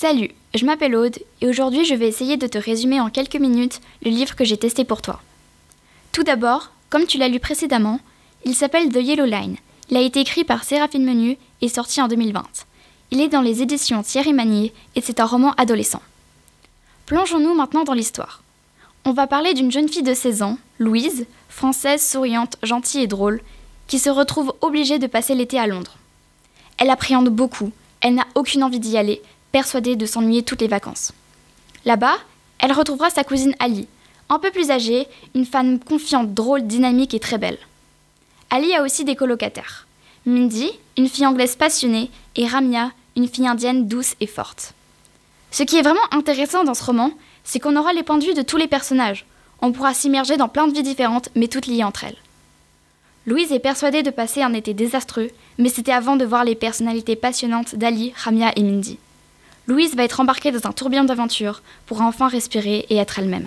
Salut, je m'appelle Aude et aujourd'hui je vais essayer de te résumer en quelques minutes le livre que j'ai testé pour toi. Tout d'abord, comme tu l'as lu précédemment, il s'appelle The Yellow Line. Il a été écrit par Séraphine Menu et sorti en 2020. Il est dans les éditions Thierry Magnier et c'est un roman adolescent. Plongeons-nous maintenant dans l'histoire. On va parler d'une jeune fille de 16 ans, Louise, française, souriante, gentille et drôle, qui se retrouve obligée de passer l'été à Londres. Elle appréhende beaucoup, elle n'a aucune envie d'y aller, persuadée de s'ennuyer toutes les vacances. Là-bas, elle retrouvera sa cousine Ali, un peu plus âgée, une femme confiante, drôle, dynamique et très belle. Ali a aussi des colocataires. Mindy, une fille anglaise passionnée, et Ramia, une fille indienne douce et forte. Ce qui est vraiment intéressant dans ce roman, c'est qu'on aura les points de de tous les personnages. On pourra s'immerger dans plein de vies différentes, mais toutes liées entre elles. Louise est persuadée de passer un été désastreux, mais c'était avant de voir les personnalités passionnantes d'Ali, Ramia et Mindy. Louise va être embarquée dans un tourbillon d'aventure pour enfin respirer et être elle-même.